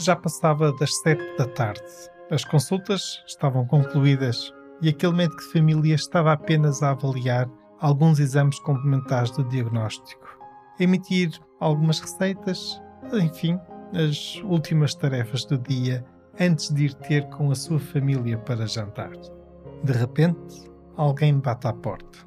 Já passava das sete da tarde. As consultas estavam concluídas e aquele médico de família estava apenas a avaliar alguns exames complementares do diagnóstico, emitir algumas receitas, enfim, as últimas tarefas do dia antes de ir ter com a sua família para jantar. De repente, alguém bate à porta.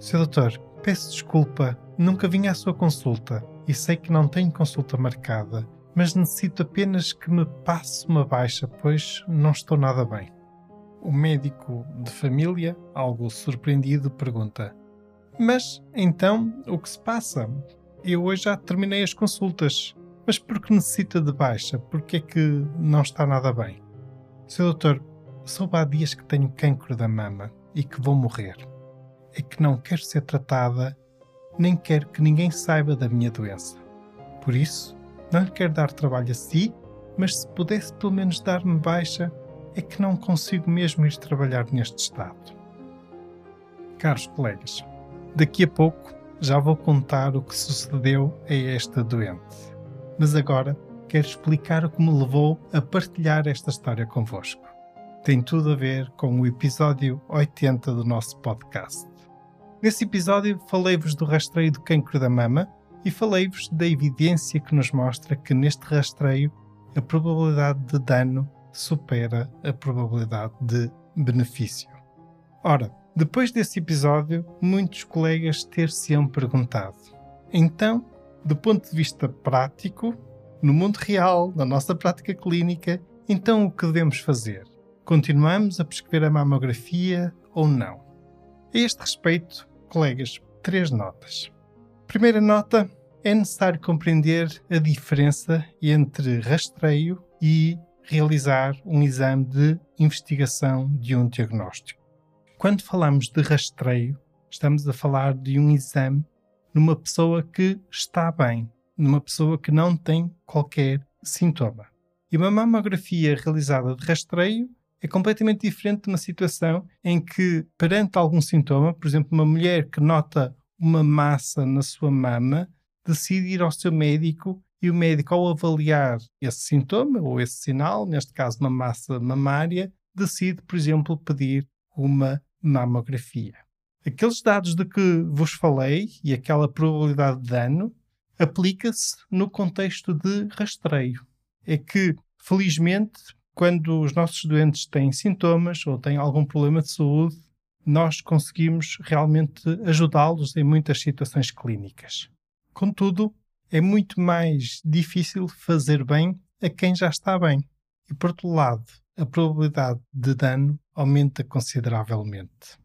Seu doutor, peço desculpa, nunca vim à sua consulta e sei que não tenho consulta marcada, mas necessito apenas que me passe uma baixa, pois não estou nada bem. O médico de família, algo surpreendido, pergunta: Mas então o que se passa? Eu hoje já terminei as consultas, mas por que necessita de baixa? Porque é que não está nada bem? Seu doutor, soube há dias que tenho cancro da mama e que vou morrer. É que não quero ser tratada, nem quero que ninguém saiba da minha doença. Por isso, não lhe quero dar trabalho a si, mas se pudesse pelo menos dar-me baixa, é que não consigo mesmo ir trabalhar neste estado. Caros colegas, daqui a pouco já vou contar o que sucedeu a esta doente. Mas agora quero explicar o que me levou a partilhar esta história convosco. Tem tudo a ver com o episódio 80 do nosso podcast. Nesse episódio falei-vos do rastreio do cancro da mama e falei-vos da evidência que nos mostra que neste rastreio a probabilidade de dano supera a probabilidade de benefício. Ora, depois desse episódio, muitos colegas ter-se-ão perguntado: então, do ponto de vista prático, no mundo real, na nossa prática clínica, então o que devemos fazer? Continuamos a prescrever a mamografia ou não? A este respeito, colegas, três notas. Primeira nota: é necessário compreender a diferença entre rastreio e realizar um exame de investigação de um diagnóstico. Quando falamos de rastreio, estamos a falar de um exame numa pessoa que está bem, numa pessoa que não tem qualquer sintoma. E uma mamografia realizada de rastreio é completamente diferente de uma situação em que, perante algum sintoma, por exemplo, uma mulher que nota uma massa na sua mama, decide ir ao seu médico e o médico, ao avaliar esse sintoma ou esse sinal, neste caso uma massa mamária, decide, por exemplo, pedir uma mamografia. Aqueles dados de que vos falei e aquela probabilidade de dano aplica-se no contexto de rastreio. É que, felizmente, quando os nossos doentes têm sintomas ou têm algum problema de saúde, nós conseguimos realmente ajudá-los em muitas situações clínicas. Contudo, é muito mais difícil fazer bem a quem já está bem. E, por outro lado, a probabilidade de dano aumenta consideravelmente.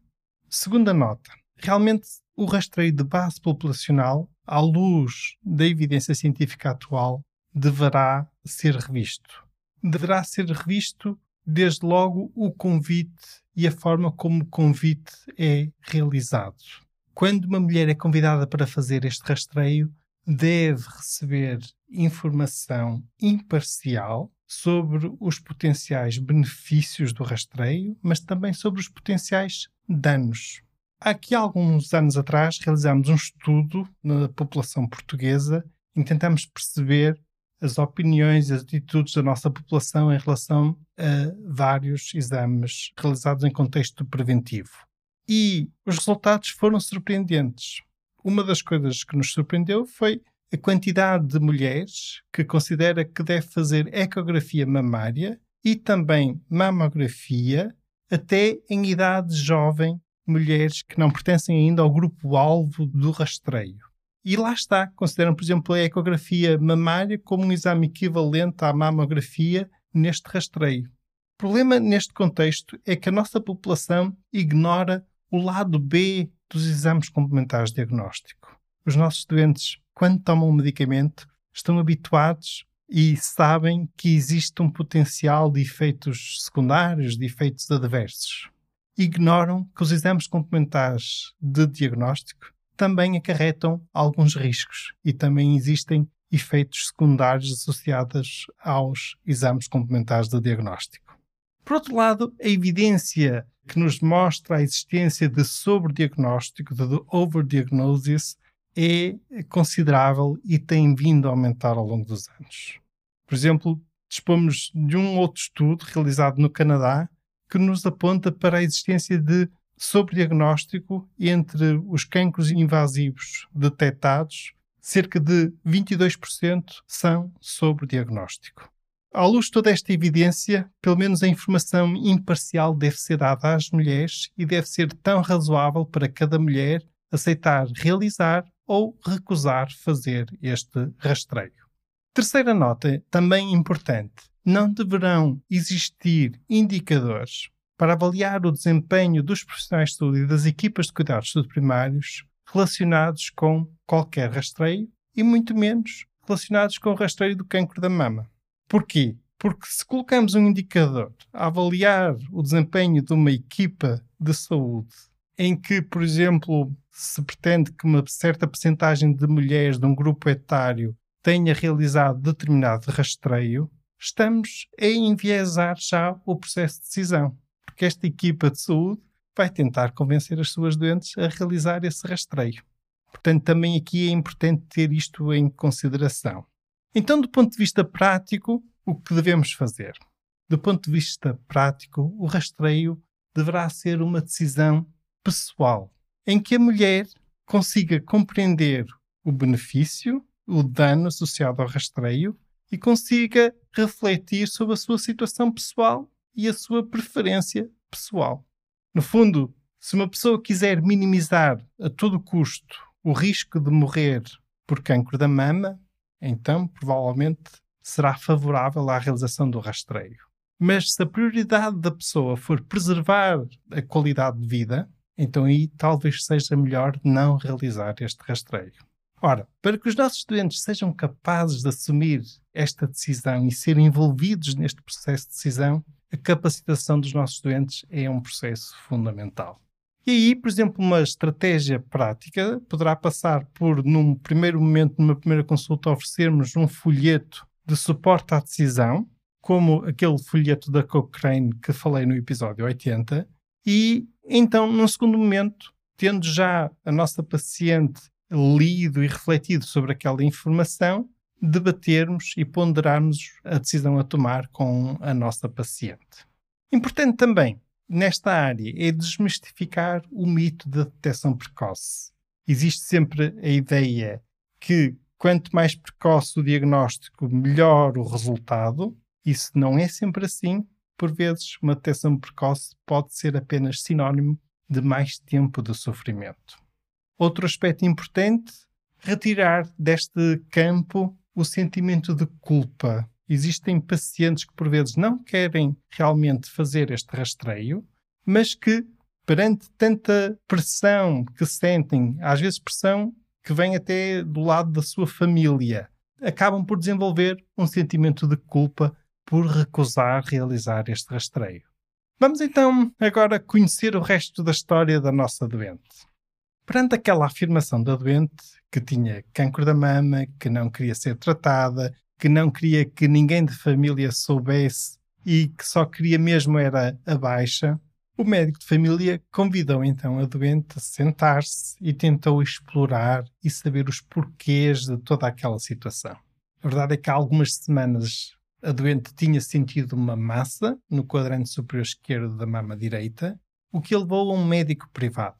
Segunda nota. Realmente, o rastreio de base populacional, à luz da evidência científica atual, deverá ser revisto. Deverá ser revisto, desde logo, o convite e a forma como o convite é realizado. Quando uma mulher é convidada para fazer este rastreio, deve receber informação imparcial sobre os potenciais benefícios do rastreio, mas também sobre os potenciais danos. Aqui, alguns anos atrás, realizámos um estudo na população portuguesa que tentamos perceber as opiniões e as atitudes da nossa população em relação a vários exames realizados em contexto preventivo. E os resultados foram surpreendentes. Uma das coisas que nos surpreendeu foi a quantidade de mulheres que considera que deve fazer ecografia mamária e também mamografia até em idade jovem, mulheres que não pertencem ainda ao grupo-alvo do rastreio. E lá está, consideram, por exemplo, a ecografia mamária como um exame equivalente à mamografia neste rastreio. O problema neste contexto é que a nossa população ignora o lado B dos exames complementares de diagnóstico. os nossos doentes, quando tomam um medicamento, estão habituados e sabem que existe um potencial de efeitos secundários, de efeitos adversos. Ignoram que os exames complementares de diagnóstico também acarretam alguns riscos e também existem efeitos secundários associados aos exames complementares de diagnóstico. Por outro lado, a evidência que nos mostra a existência de sobrediagnóstico, de overdiagnosis, é considerável e tem vindo a aumentar ao longo dos anos. Por exemplo, dispomos de um outro estudo realizado no Canadá que nos aponta para a existência de sobrediagnóstico entre os cancros invasivos detectados, cerca de 22% são sobrediagnóstico. À luz de toda esta evidência, pelo menos a informação imparcial deve ser dada às mulheres e deve ser tão razoável para cada mulher aceitar realizar ou recusar fazer este rastreio. Terceira nota, também importante: não deverão existir indicadores para avaliar o desempenho dos profissionais de saúde e das equipas de cuidados de saúde primários relacionados com qualquer rastreio e muito menos relacionados com o rastreio do cancro da mama. Porquê? Porque se colocamos um indicador a avaliar o desempenho de uma equipa de saúde em que, por exemplo, se pretende que uma certa percentagem de mulheres de um grupo etário tenha realizado determinado rastreio, estamos a enviesar já o processo de decisão. Porque esta equipa de saúde vai tentar convencer as suas doentes a realizar esse rastreio. Portanto, também aqui é importante ter isto em consideração. Então, do ponto de vista prático, o que devemos fazer? Do ponto de vista prático, o rastreio deverá ser uma decisão pessoal, em que a mulher consiga compreender o benefício, o dano associado ao rastreio e consiga refletir sobre a sua situação pessoal e a sua preferência pessoal. No fundo, se uma pessoa quiser minimizar a todo custo o risco de morrer por cancro da mama, então provavelmente será favorável à realização do rastreio. Mas se a prioridade da pessoa for preservar a qualidade de vida, então aí talvez seja melhor não realizar este rastreio. Ora, para que os nossos doentes sejam capazes de assumir esta decisão e serem envolvidos neste processo de decisão, a capacitação dos nossos doentes é um processo fundamental. E aí, por exemplo, uma estratégia prática poderá passar por, num primeiro momento, numa primeira consulta, oferecermos um folheto de suporte à decisão, como aquele folheto da Cochrane que falei no episódio 80, e então, num segundo momento, tendo já a nossa paciente lido e refletido sobre aquela informação, debatermos e ponderarmos a decisão a tomar com a nossa paciente. Importante também, nesta área, é desmistificar o mito da detecção precoce. Existe sempre a ideia que quanto mais precoce o diagnóstico, melhor o resultado. Isso não é sempre assim, por vezes, uma detecção precoce pode ser apenas sinónimo de mais tempo de sofrimento. Outro aspecto importante, retirar deste campo o sentimento de culpa. Existem pacientes que, por vezes, não querem realmente fazer este rastreio, mas que, perante tanta pressão que sentem, às vezes pressão que vem até do lado da sua família, acabam por desenvolver um sentimento de culpa por recusar realizar este rastreio. Vamos então agora conhecer o resto da história da nossa doente. Perante aquela afirmação da doente que tinha cancro da mama, que não queria ser tratada, que não queria que ninguém de família soubesse e que só queria mesmo era a baixa, o médico de família convidou então a doente a sentar-se e tentou explorar e saber os porquês de toda aquela situação. A verdade é que há algumas semanas a doente tinha sentido uma massa no quadrante superior esquerdo da mama direita, o que levou a um médico privado.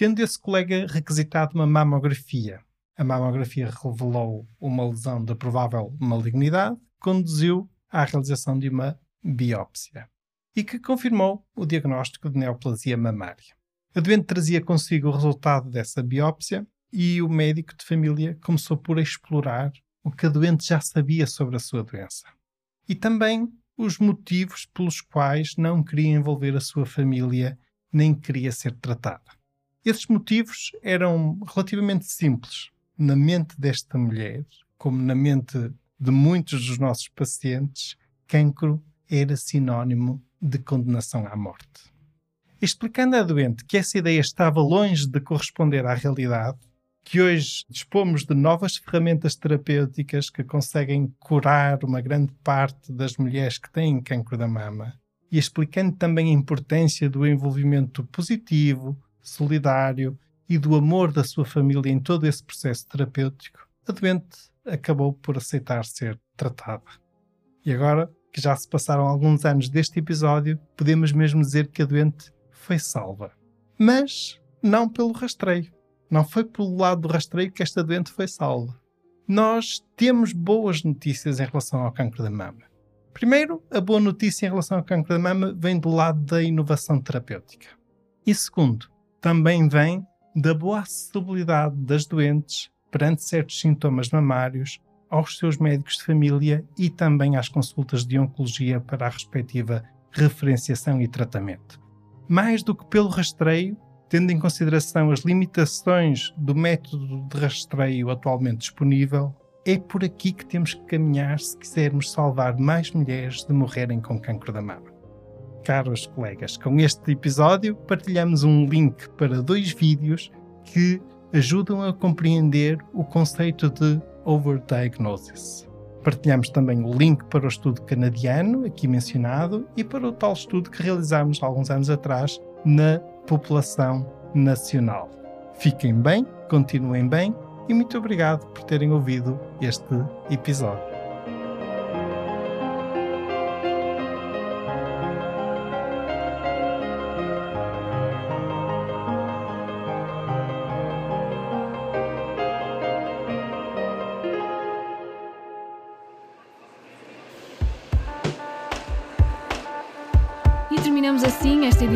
Tendo esse colega requisitado uma mamografia, a mamografia revelou uma lesão de provável malignidade, conduziu à realização de uma biópsia e que confirmou o diagnóstico de neoplasia mamária. A doente trazia consigo o resultado dessa biópsia e o médico de família começou por explorar o que a doente já sabia sobre a sua doença e também os motivos pelos quais não queria envolver a sua família nem queria ser tratada. Esses motivos eram relativamente simples. na mente desta mulher, como na mente de muitos dos nossos pacientes, cancro era sinónimo de condenação à morte. Explicando à doente que essa ideia estava longe de corresponder à realidade, que hoje dispomos de novas ferramentas terapêuticas que conseguem curar uma grande parte das mulheres que têm cancro da mama, e explicando também a importância do envolvimento positivo, solidário e do amor da sua família em todo esse processo terapêutico, a doente acabou por aceitar ser tratada. E agora que já se passaram alguns anos deste episódio, podemos mesmo dizer que a doente foi salva. Mas não pelo rastreio. Não foi pelo lado do rastreio que esta doente foi salva. Nós temos boas notícias em relação ao cancro da mama. Primeiro, a boa notícia em relação ao cancro da mama vem do lado da inovação terapêutica. E segundo, também vem da boa acessibilidade das doentes perante certos sintomas mamários aos seus médicos de família e também às consultas de oncologia para a respectiva referenciação e tratamento. Mais do que pelo rastreio, tendo em consideração as limitações do método de rastreio atualmente disponível, é por aqui que temos que caminhar se quisermos salvar mais mulheres de morrerem com cancro da mama. Caros colegas, com este episódio partilhamos um link para dois vídeos que ajudam a compreender o conceito de overdiagnosis. Partilhamos também o link para o estudo canadiano, aqui mencionado, e para o tal estudo que realizámos alguns anos atrás na população nacional. Fiquem bem, continuem bem e muito obrigado por terem ouvido este episódio.